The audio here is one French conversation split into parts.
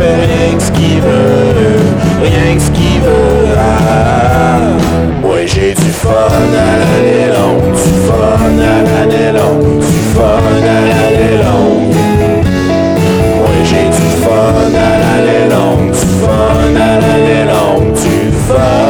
rien que ce qu'il veut, rien que ce qu'il veut. Ah, moi j'ai du fun à l'année longue, du fun à l'année longue, du fun à l'année longue. Moi j'ai du fun à l'année longue, du fun à l'année longue, du fun.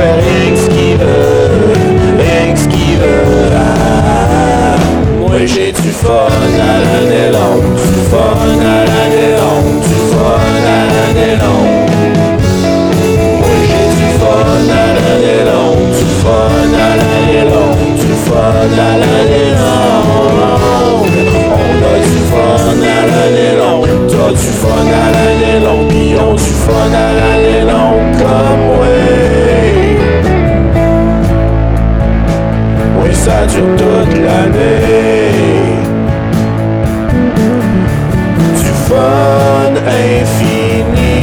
Fait rien que ce qu'il veut, rien que ce qu'il veut. Ah, moi j'ai du fun à l'année longue, du fun à l'année longue, du fun à l'année longue. Moi j'ai du fun à l'année longue, du fun à l'année longue, du fun à l'année longue. On a du fun à l'année longue, t'as du fun à l'année longue, pis on du fun à l'année longue comme oui. Ça dure toute l'année. Du fun infini.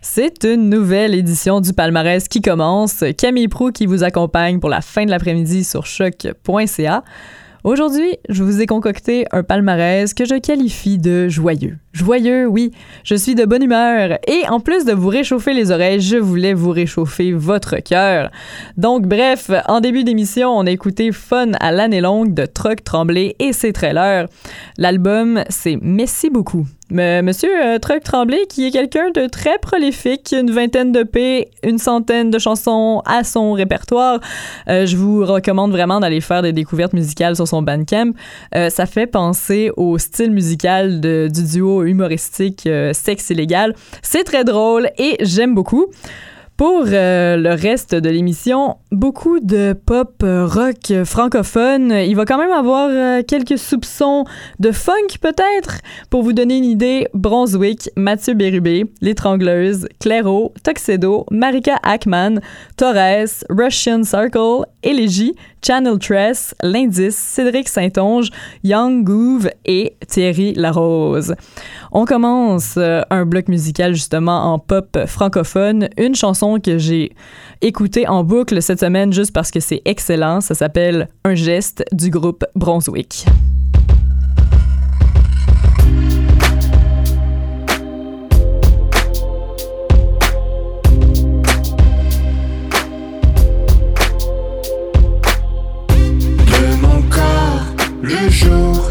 C'est une nouvelle édition du palmarès qui commence. Camille Prou qui vous accompagne pour la fin de l'après-midi sur choc.ca. Aujourd'hui, je vous ai concocté un palmarès que je qualifie de joyeux. Joyeux, oui, je suis de bonne humeur et en plus de vous réchauffer les oreilles, je voulais vous réchauffer votre cœur. Donc bref, en début d'émission, on a écouté Fun à l'année longue de Truck Tremblay et ses trailers. L'album, c'est Merci beaucoup. Mais Monsieur euh, Truck Tremblay, qui est quelqu'un de très prolifique, une vingtaine de P, une centaine de chansons à son répertoire, euh, je vous recommande vraiment d'aller faire des découvertes musicales sur son Bandcamp. Euh, ça fait penser au style musical du duo humoristique euh, Sexe illégal. C'est très drôle et j'aime beaucoup. Pour euh, le reste de l'émission, beaucoup de pop euh, rock euh, francophone. Il va quand même avoir quelques soupçons de funk peut-être. Pour vous donner une idée, Brunswick, Mathieu Bérubé, L'étrangleuse, Clairo, Tuxedo, Marika Ackman, Torres, Russian Circle, Élégie, Channel Tress, L'Indice, Cédric Saint-Onge, Young Groove et Thierry Larose. On commence euh, un bloc musical justement en pop francophone, une chanson que j'ai écoutée en boucle cette semaine juste parce que c'est excellent, ça s'appelle Un geste du groupe Brunswick. le jour,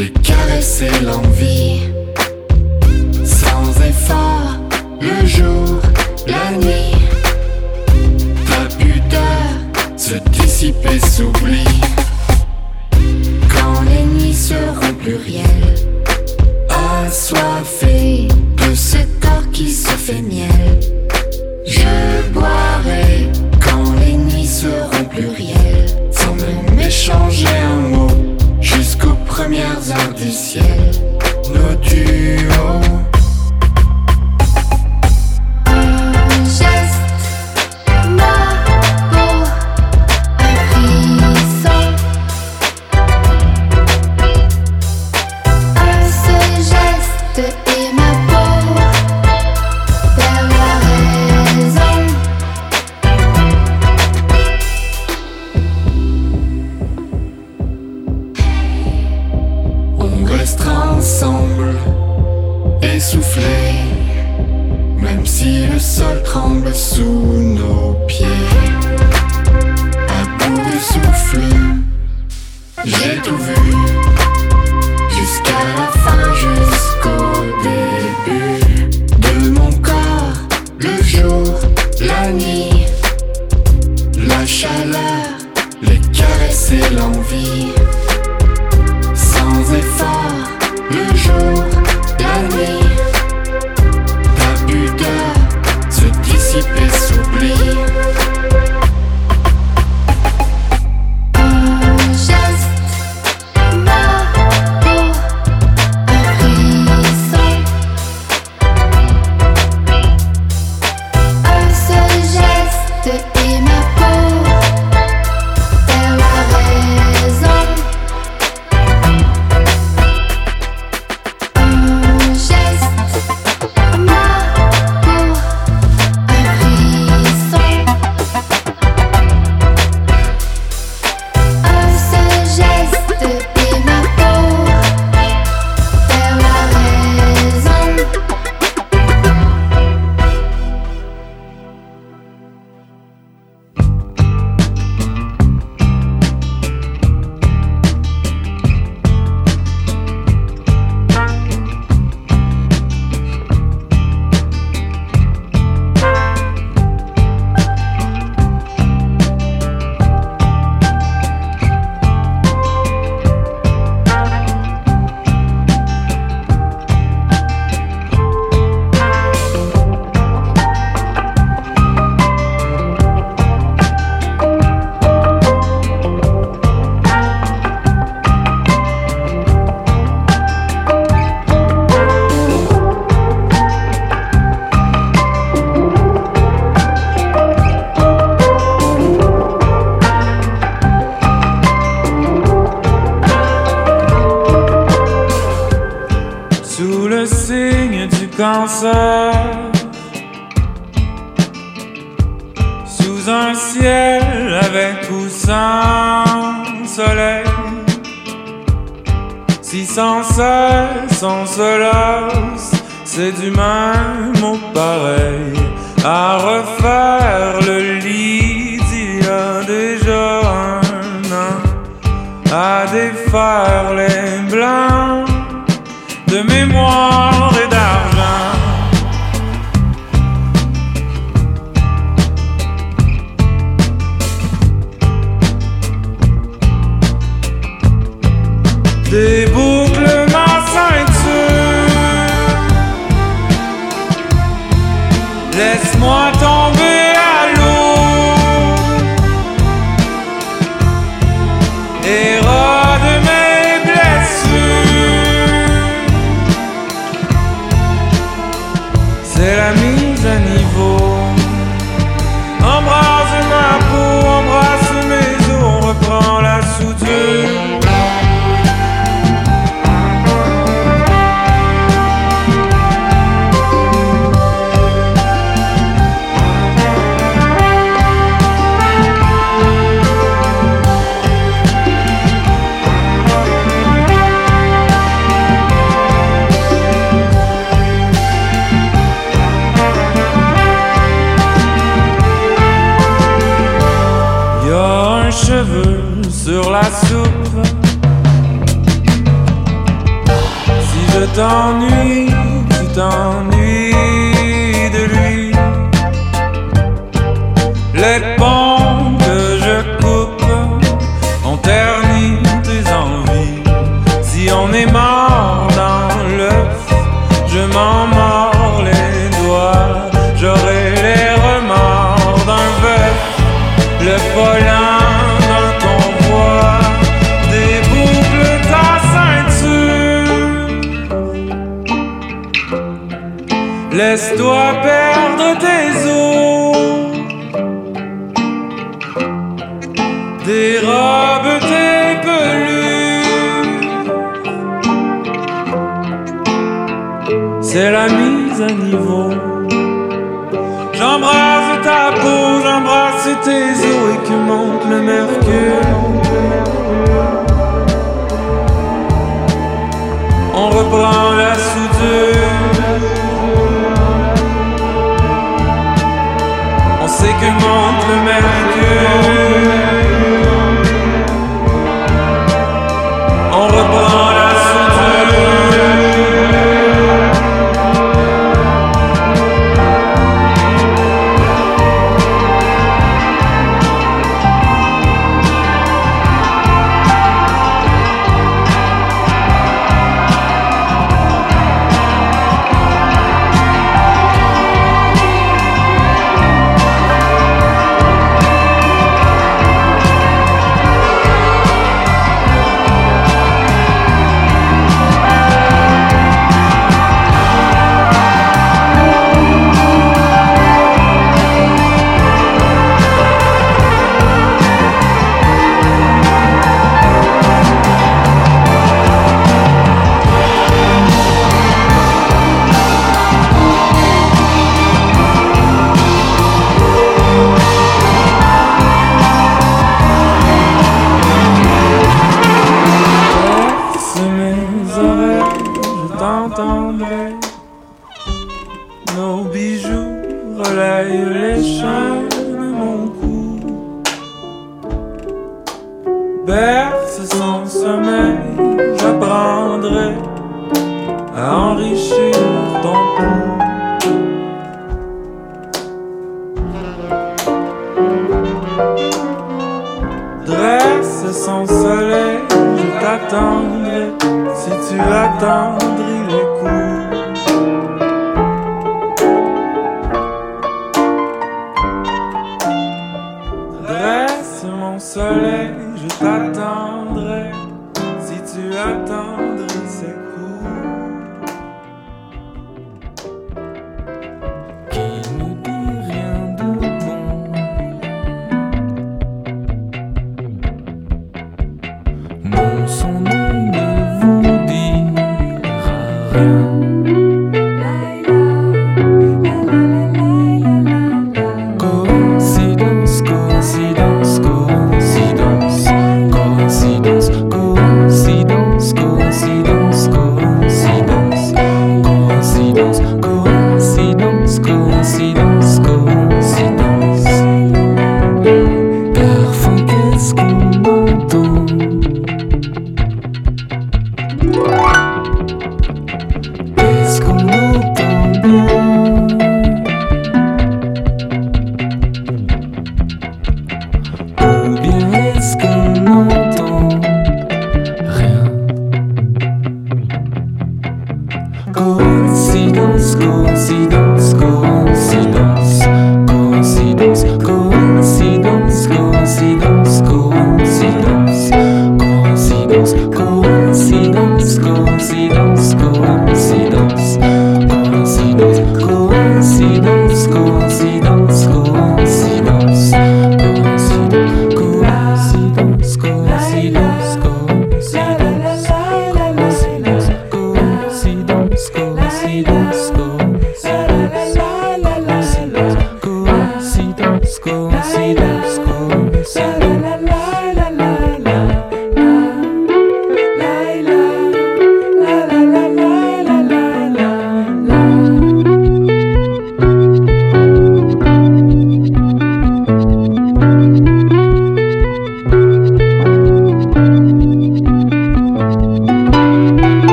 de caresser l'envie. Sans effort, le jour, la nuit. Ta pudeur se dissiper, s'oublie. Quand les nuits seront plurielles, assoiffées. Le volant on reprend la soudure. On sait que monte le mercure. On reprend la soleil, je t'attendrai si tu attends.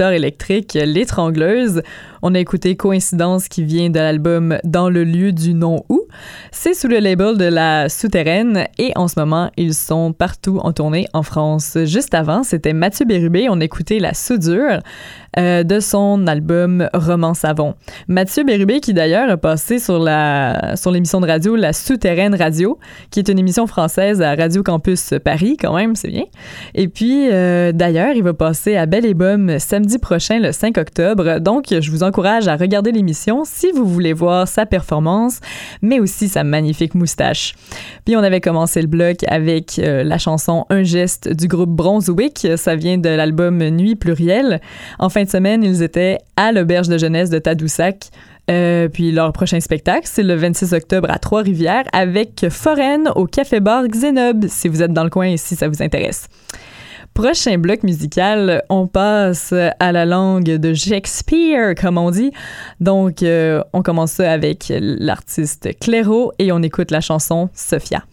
Électrique, l'étrangleuse. On a écouté Coïncidence qui vient de l'album Dans le lieu du nom où. C'est sous le label de la Souterraine et en ce moment, ils sont partout en tournée en France. Juste avant, c'était Mathieu Bérubé, on écoutait La Soudure euh, de son album Roman Savon. Mathieu Bérubé qui d'ailleurs a passé sur la sur l'émission de radio La Souterraine Radio, qui est une émission française à Radio Campus Paris quand même, c'est bien. Et puis euh, d'ailleurs, il va passer à Belle et Bomme samedi prochain le 5 octobre. Donc je vous encourage à regarder l'émission si vous voulez voir sa performance, mais aussi sa magnifique moustache. Puis on avait commencé le bloc avec euh, la chanson Un geste du groupe Bronzewick. Ça vient de l'album Nuit plurielle. En semaine, ils étaient à l'auberge de jeunesse de Tadoussac. Euh, puis leur prochain spectacle, c'est le 26 octobre à Trois-Rivières avec Foraine au Café Bar Xénob, si vous êtes dans le coin et si ça vous intéresse. Prochain bloc musical, on passe à la langue de Shakespeare, comme on dit. Donc, euh, on commence ça avec l'artiste Clairo et on écoute la chanson Sophia.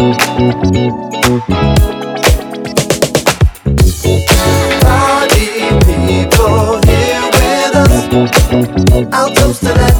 Party people here with us. I'll toast to that.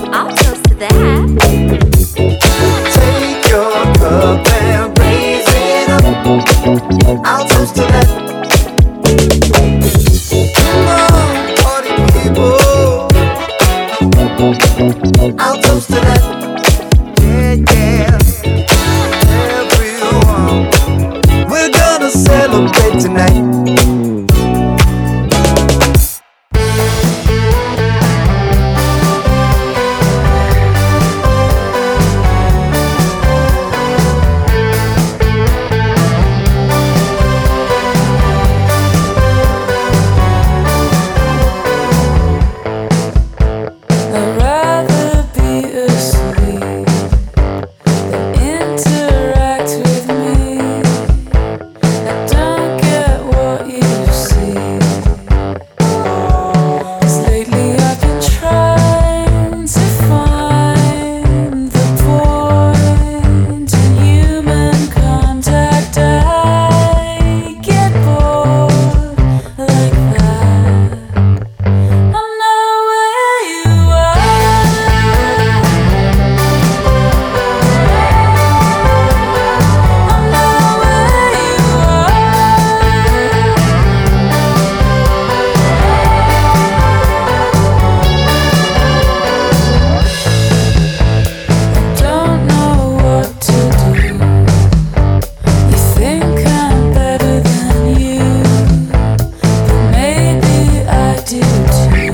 attitude.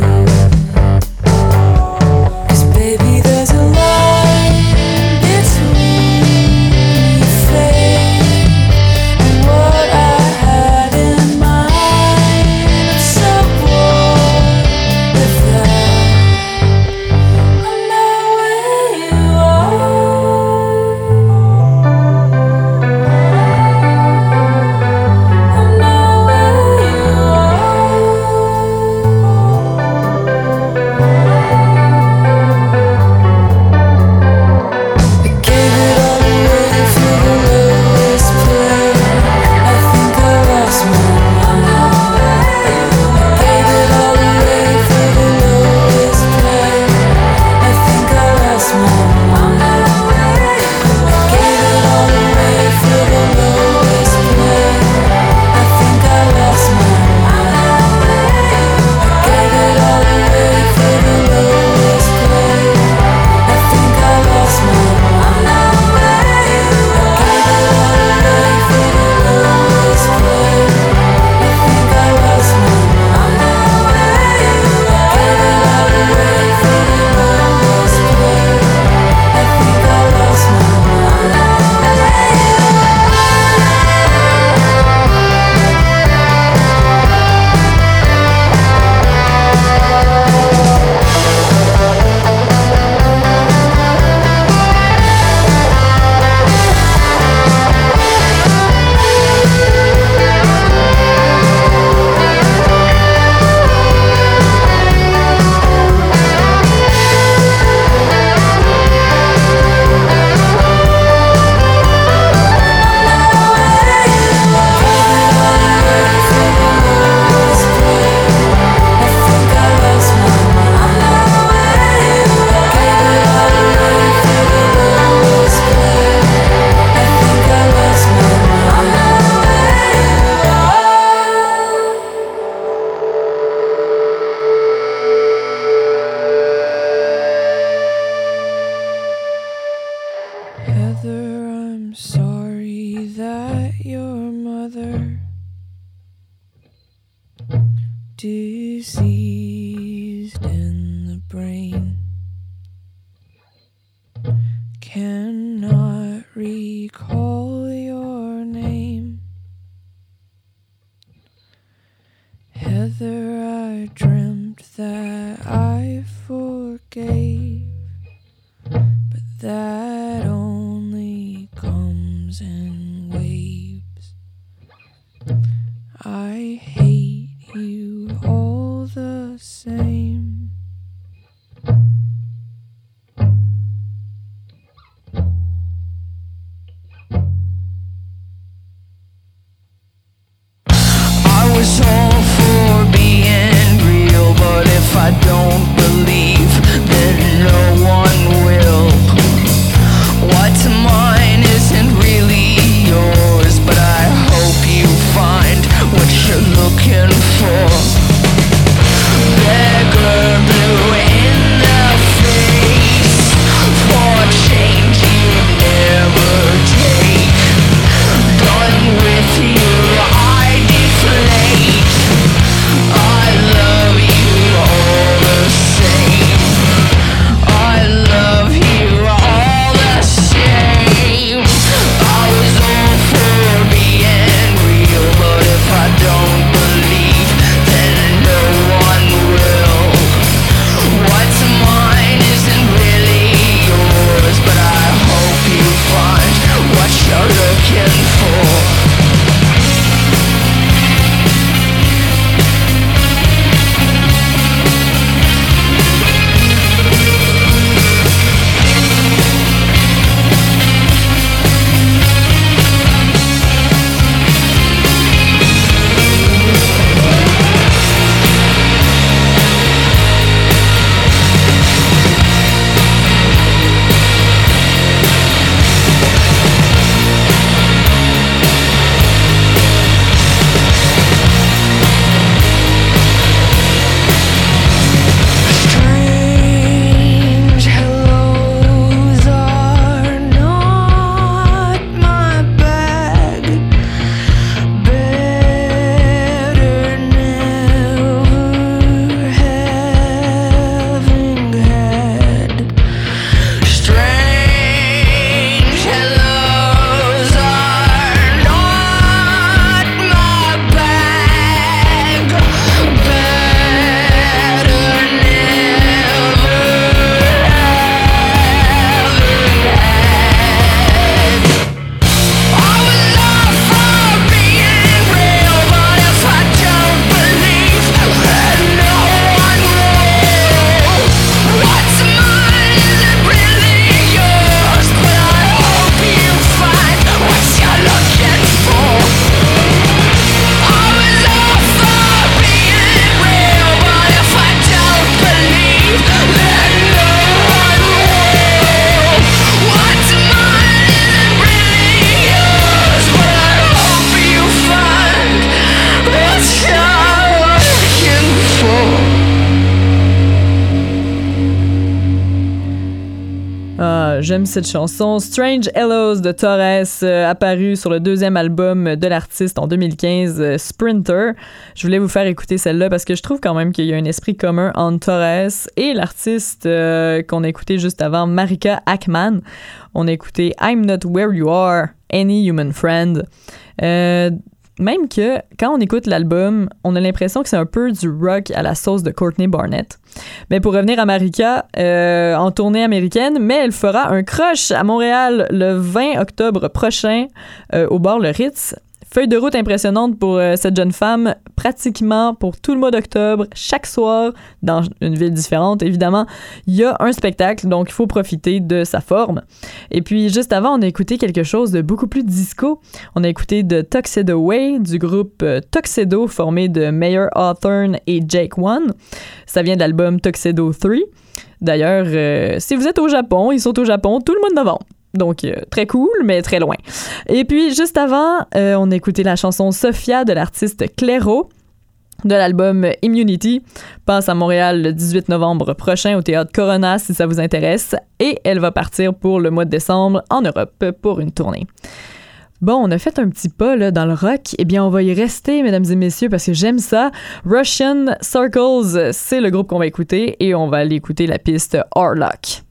Cette chanson. Strange Hellos de Torres, euh, apparu sur le deuxième album de l'artiste en 2015, euh, Sprinter. Je voulais vous faire écouter celle-là parce que je trouve quand même qu'il y a un esprit commun entre Torres et l'artiste euh, qu'on a écouté juste avant, Marika Ackman. On a écouté I'm Not Where You Are, Any Human Friend. Même que quand on écoute l'album, on a l'impression que c'est un peu du rock à la sauce de Courtney Barnett. Mais pour revenir à Marika, euh, en tournée américaine, mais elle fera un crush à Montréal le 20 octobre prochain euh, au bar Le Ritz. Feuille de route impressionnante pour euh, cette jeune femme, pratiquement pour tout le mois d'octobre, chaque soir, dans une ville différente, évidemment, il y a un spectacle, donc il faut profiter de sa forme. Et puis, juste avant, on a écouté quelque chose de beaucoup plus disco. On a écouté de Tuxedo Way, du groupe euh, Tuxedo, formé de Mayor Hawthorne et Jake One. Ça vient de l'album Tuxedo 3. D'ailleurs, euh, si vous êtes au Japon, ils sont au Japon tout le mois de novembre. Donc, euh, très cool, mais très loin. Et puis, juste avant, euh, on a écouté la chanson Sophia de l'artiste Clairo. de l'album Immunity passe à Montréal le 18 novembre prochain au théâtre Corona si ça vous intéresse et elle va partir pour le mois de décembre en Europe pour une tournée. Bon, on a fait un petit pas dans le rock. Eh bien, on va y rester, mesdames et messieurs, parce que j'aime ça. Russian Circles, c'est le groupe qu'on va écouter et on va aller écouter la piste Harlock.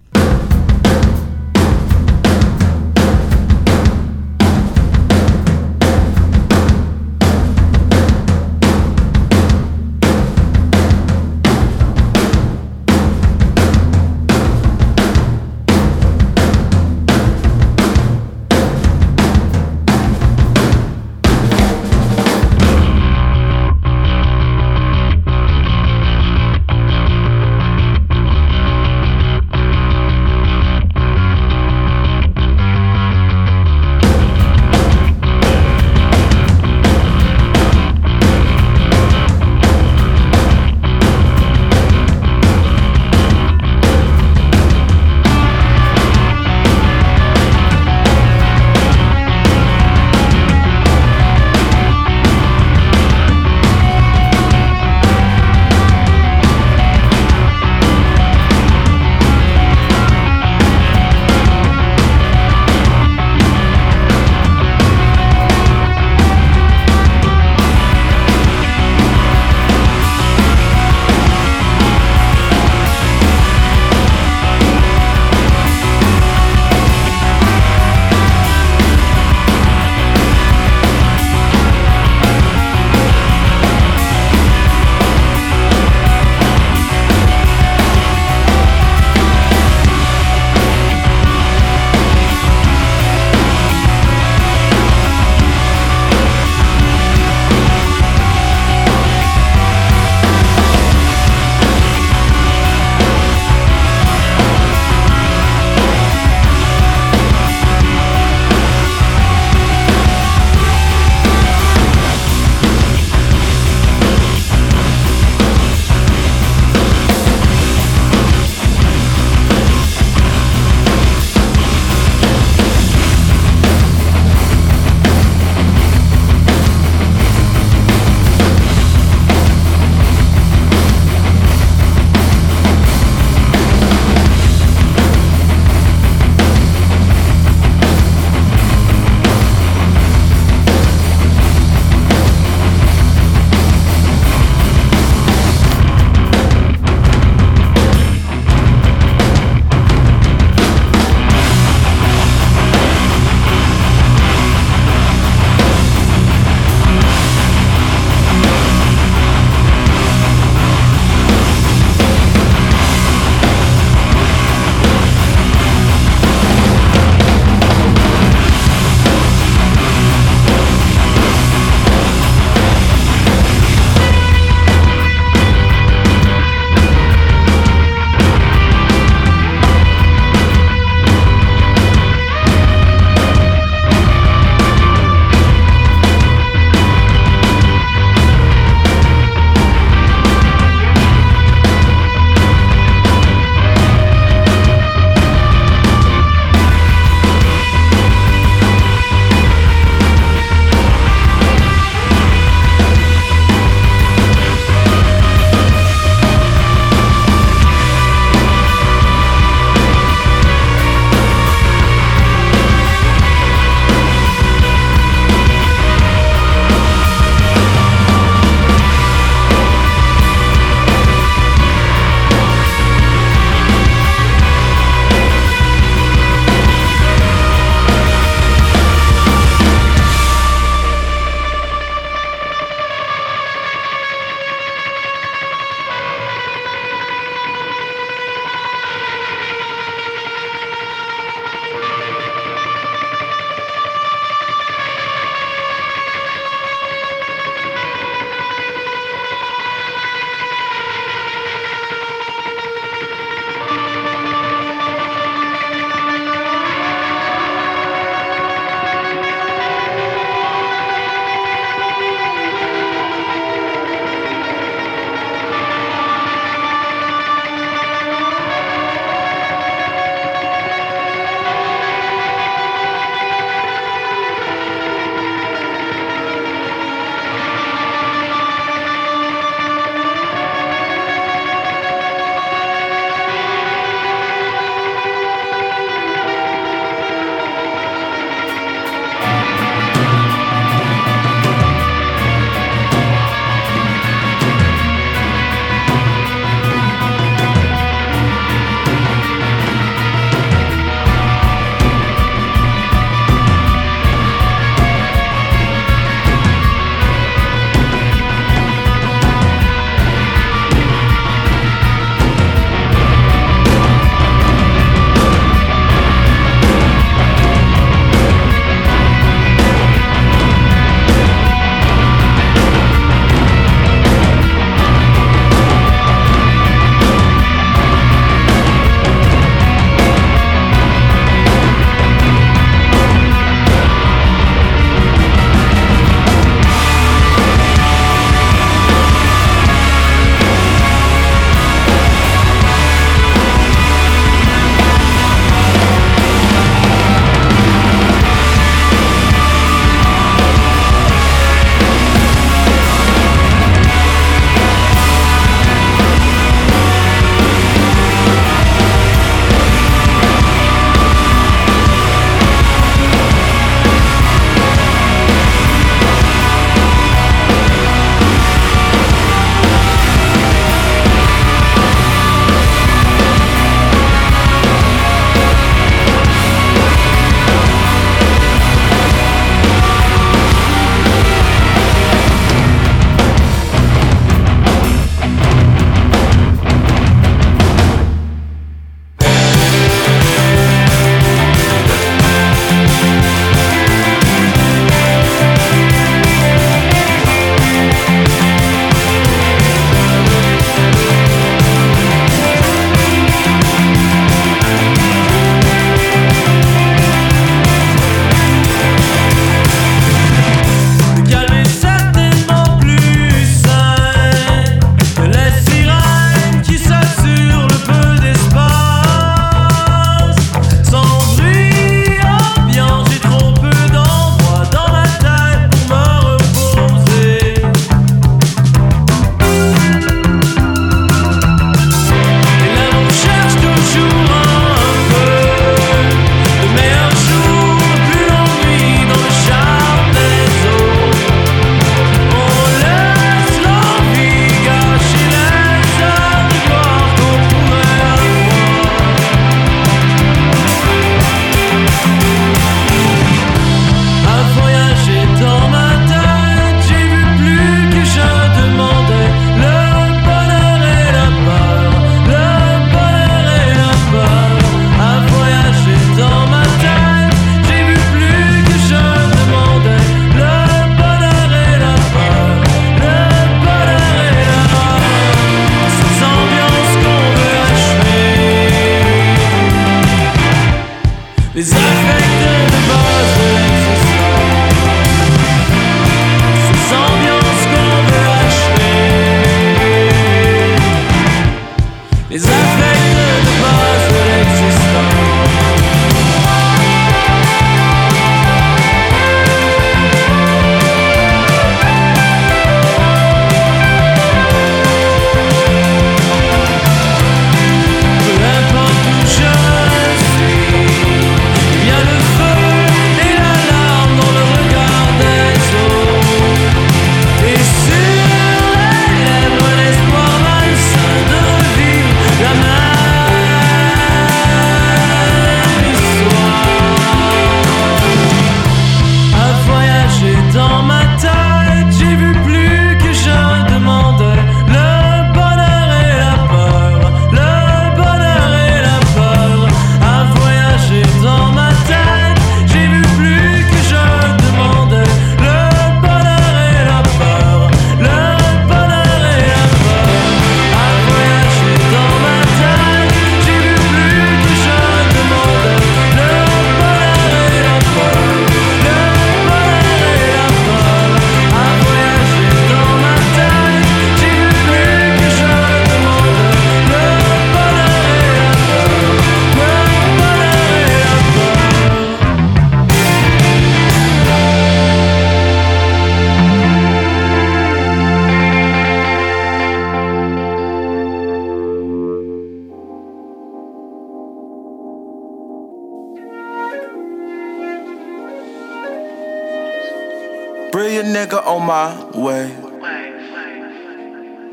My way.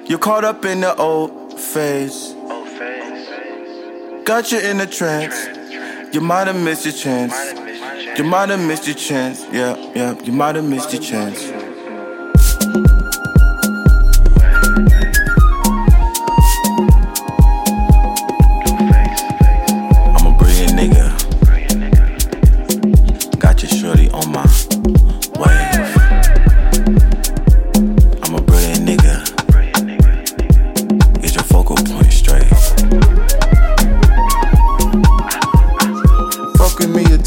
You're caught up in the old phase. Got you in a trance. You might have missed your chance. You might have missed your chance. Yeah, yeah, you might have missed your chance.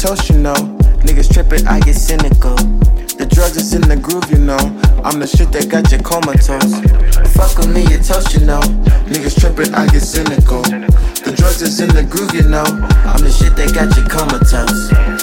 Toast, you know. Niggas trippin', I get cynical. The drugs is in the groove, you know. I'm the shit that got you comatose. Fuck with me, you toast, you know. Niggas trippin', I get cynical. The drugs is in the groove, you know. I'm the shit that got you comatose.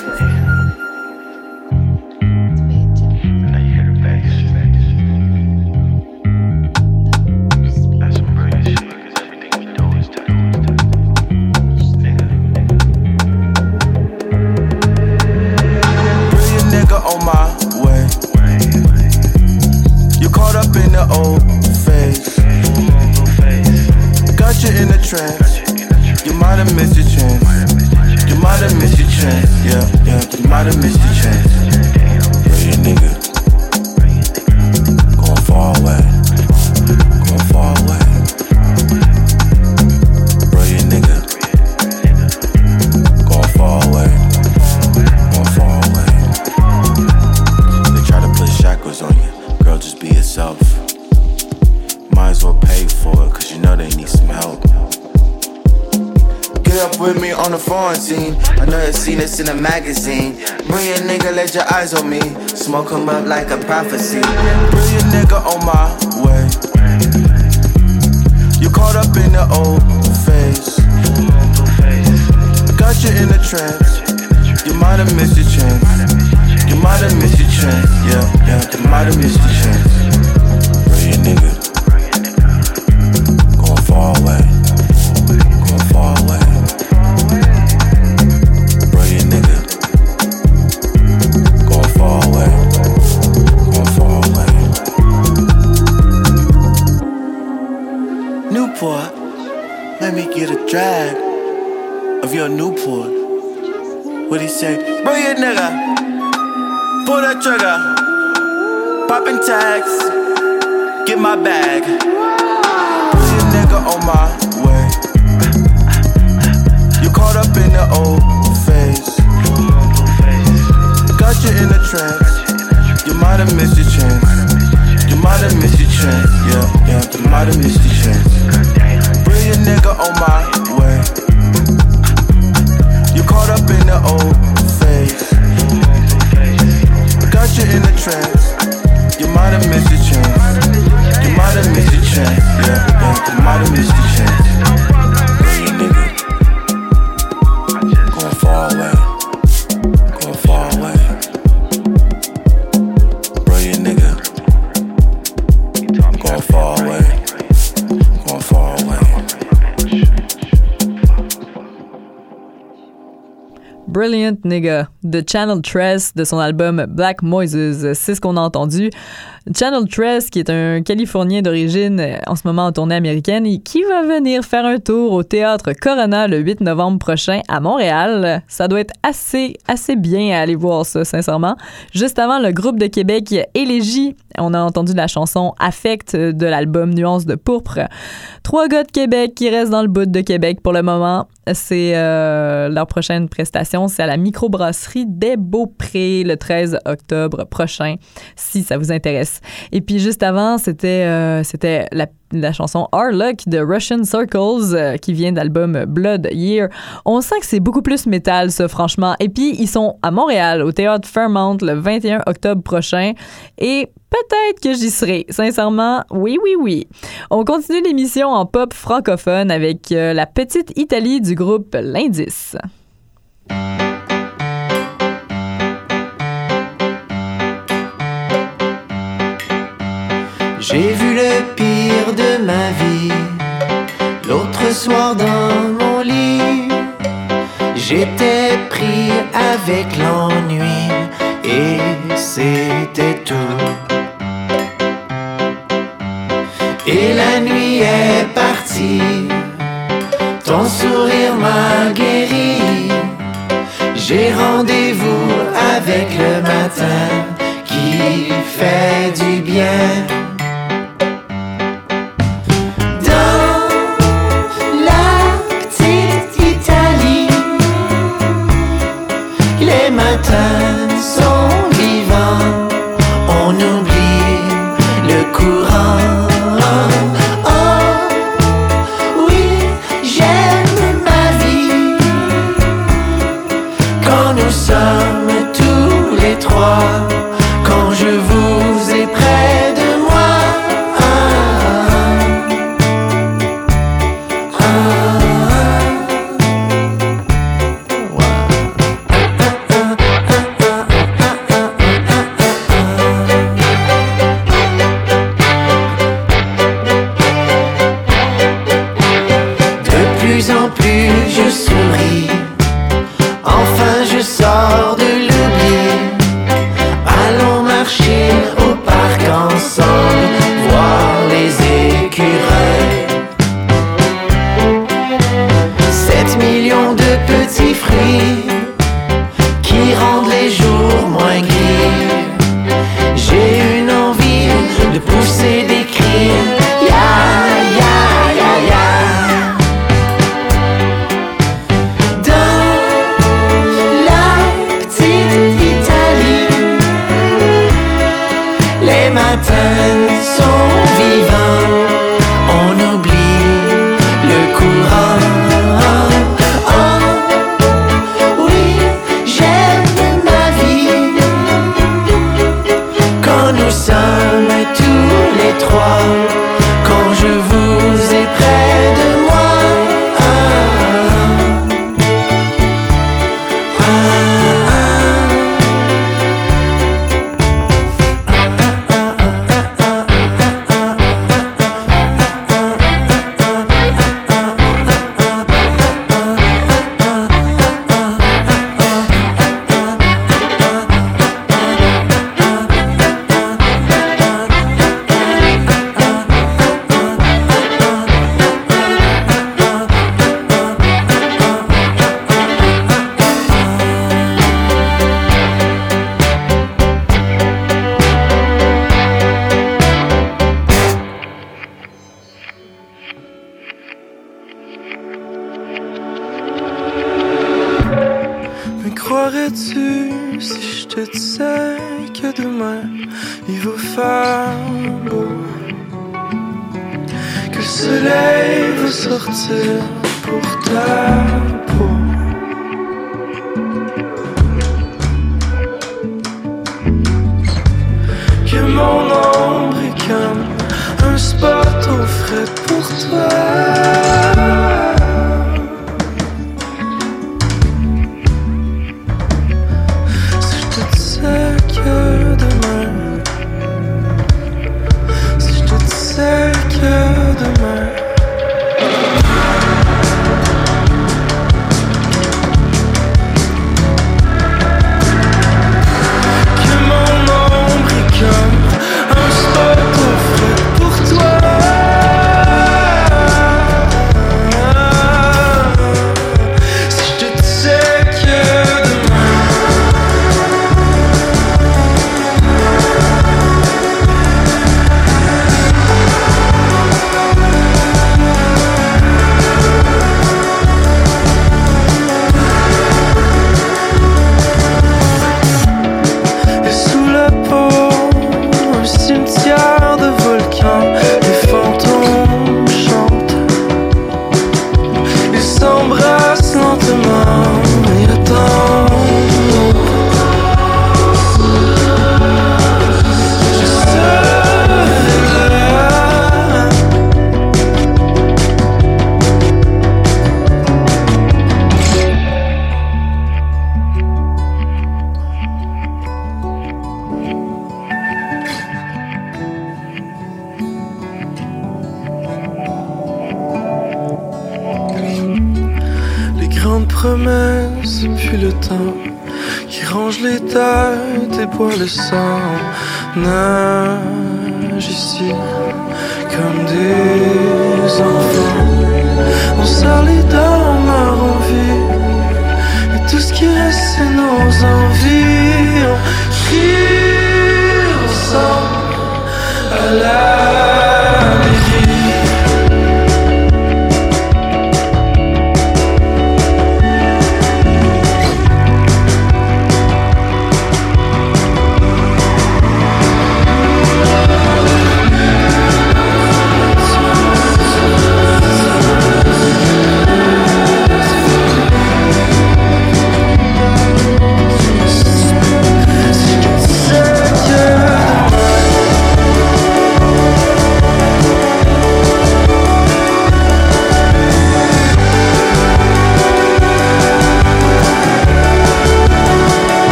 Yeah, you might have missed your chance. Brilliant nigga. Going far away. Going far away. Brilliant nigga. Going far away. Going far away. They try to put shackles on you. Girl, just be yourself. Might as well pay for it, cause you know they need some help. Get up with me on the foreign scene. Seen this in a magazine. Bring Brilliant nigga, let your eyes on me. Smoke 'em up like a prophecy. Bring Brilliant nigga on my way. You caught up in the old phase. Got you in a trance. You might have missed your chance. You might have missed your chance. Yeah, yeah, you might have missed your chance. Bring Brilliant nigga. Of your Newport. What he say? Brilliant nigga. Pull that trigger. Popping tags. Get my bag. Brilliant nigga on my way. You caught up in the old phase. Got you in the trance. You might have missed your chance. You might have missed your chance. Yeah, yeah, you might have missed your chance. Brilliant nigga on my caught up in the old phase. Got you in the trance. You might have missed your chance. You might have missed your chance. Yeah, yeah, you might have missed your chance. Brilliant Nigga Channel Tress de son album Black Moises. C'est ce qu'on a entendu. Channel Tress, qui est un Californien d'origine euh, en ce moment en tournée américaine et qui va venir faire un tour au théâtre Corona le 8 novembre prochain à Montréal. Ça doit être assez, assez bien à aller voir ça, sincèrement. Juste avant, le groupe de Québec Élégie, on a entendu la chanson Affect de l'album Nuance de pourpre. Trois gars de Québec qui restent dans le bout de Québec pour le moment. C'est euh, leur prochaine prestation, c'est à la microbrasserie des Beaupré le 13 octobre prochain, si ça vous intéresse. Et puis juste avant, c'était euh, c'était la, la chanson Our Luck de Russian Circles euh, qui vient d'album Blood Year. On sent que c'est beaucoup plus métal, ça, franchement. Et puis ils sont à Montréal, au théâtre Fairmount, le 21 octobre prochain. Et peut-être que j'y serai. Sincèrement, oui, oui, oui. On continue l'émission en pop francophone avec euh, la petite Italie du groupe L'Indice. J'ai vu le pire de ma vie l'autre soir dans mon lit. J'étais pris avec l'ennui et c'était tout. Et la nuit est partie, ton sourire m'a guéri. J'ai rendez-vous avec le matin qui fait du bien.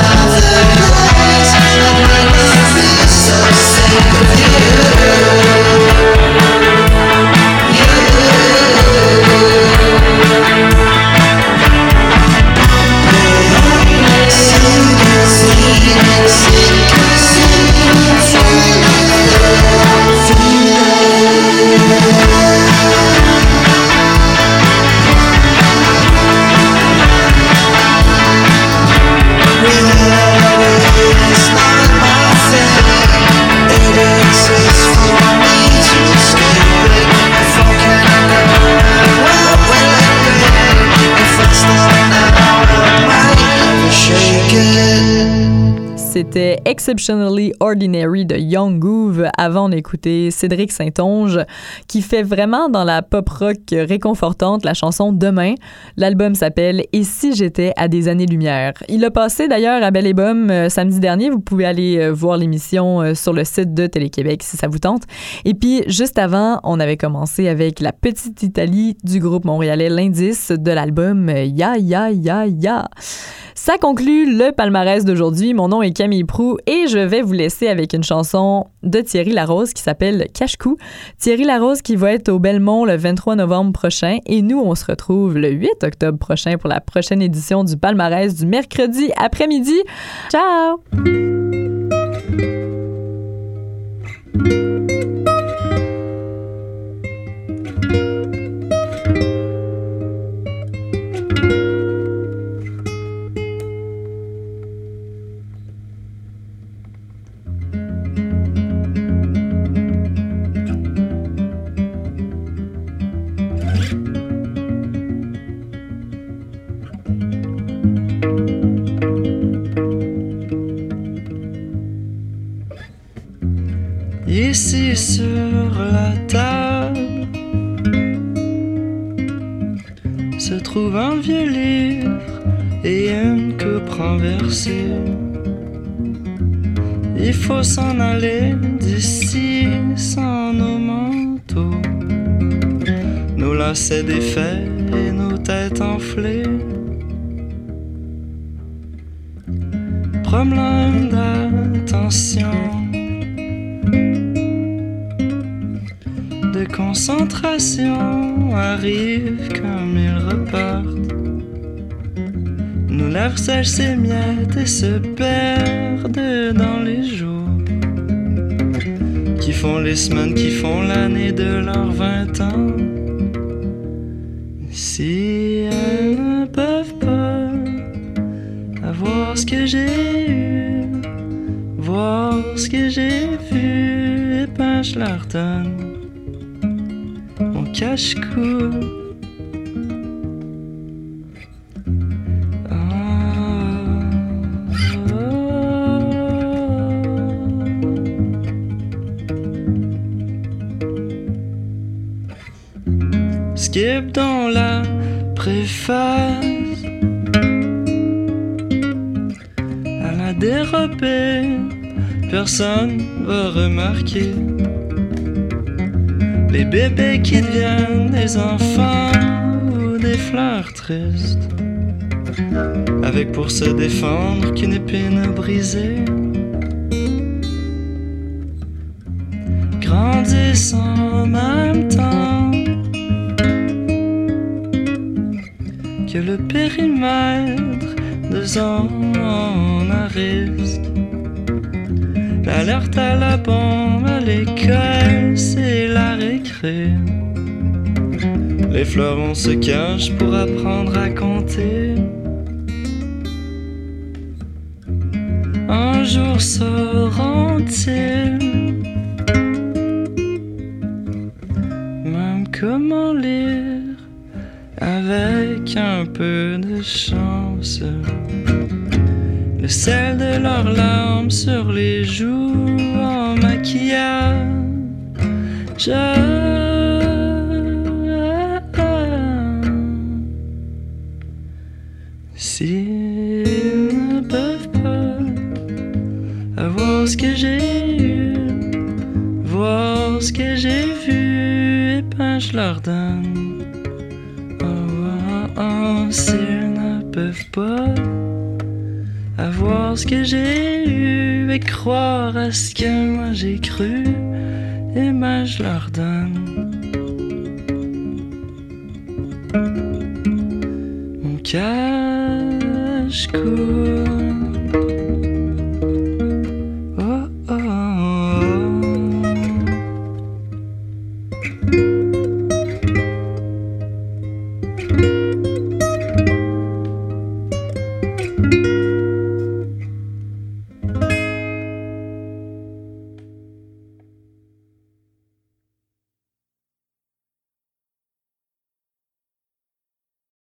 C'était Exceptionally Ordinary de Young Groove avant d'écouter Cédric Saint-Onge qui fait vraiment dans la pop rock réconfortante la chanson Demain. L'album s'appelle Et si j'étais à des années-lumière. Il a passé d'ailleurs à Belle et euh, samedi dernier. Vous pouvez aller euh, voir l'émission euh, sur le site de Télé-Québec si ça vous tente. Et puis juste avant, on avait commencé avec la petite Italie du groupe montréalais L'Indice de l'album Ya Ya Ya Ya. Ça conclut le palmarès d'aujourd'hui. Mon nom est Camille Prou et je vais vous laisser avec une chanson de Thierry Larose qui s'appelle Cache-Cou. Thierry Larose qui va être au Belmont le 23 novembre prochain et nous, on se retrouve le 8 octobre prochain pour la prochaine édition du palmarès du mercredi après-midi. Ciao! Ici sur la table se trouve un vieux livre et une coupe renversée. Il faut s'en aller d'ici. Nos lacets défaits et nos têtes enflées. Problème d'attention, de concentration arrive comme ils repartent. Nos lèvres sèchent s'émiettent et se perdent dans les jours qui font les semaines, qui font l'année de leurs vingt ans. Si elles ne peuvent pas avoir ce que j'ai eu, voir ce que j'ai vu, et je leur donne mon cache-cou. Skip dans la personne va remarquer les bébés qui deviennent des enfants ou des fleurs tristes, avec pour se défendre qu'une épine brisée. Grandissent en même temps que le périmètre de zone à risque. L'alerte à la bombe à l'école, c'est la récré. Les fleurons se cachent pour apprendre à compter. Un jour sauront-ils même comment lire avec un peu de chance. Le sel de leurs larmes sur les joues en maquillage. Croire à ce que moi j'ai cru, et ben je leur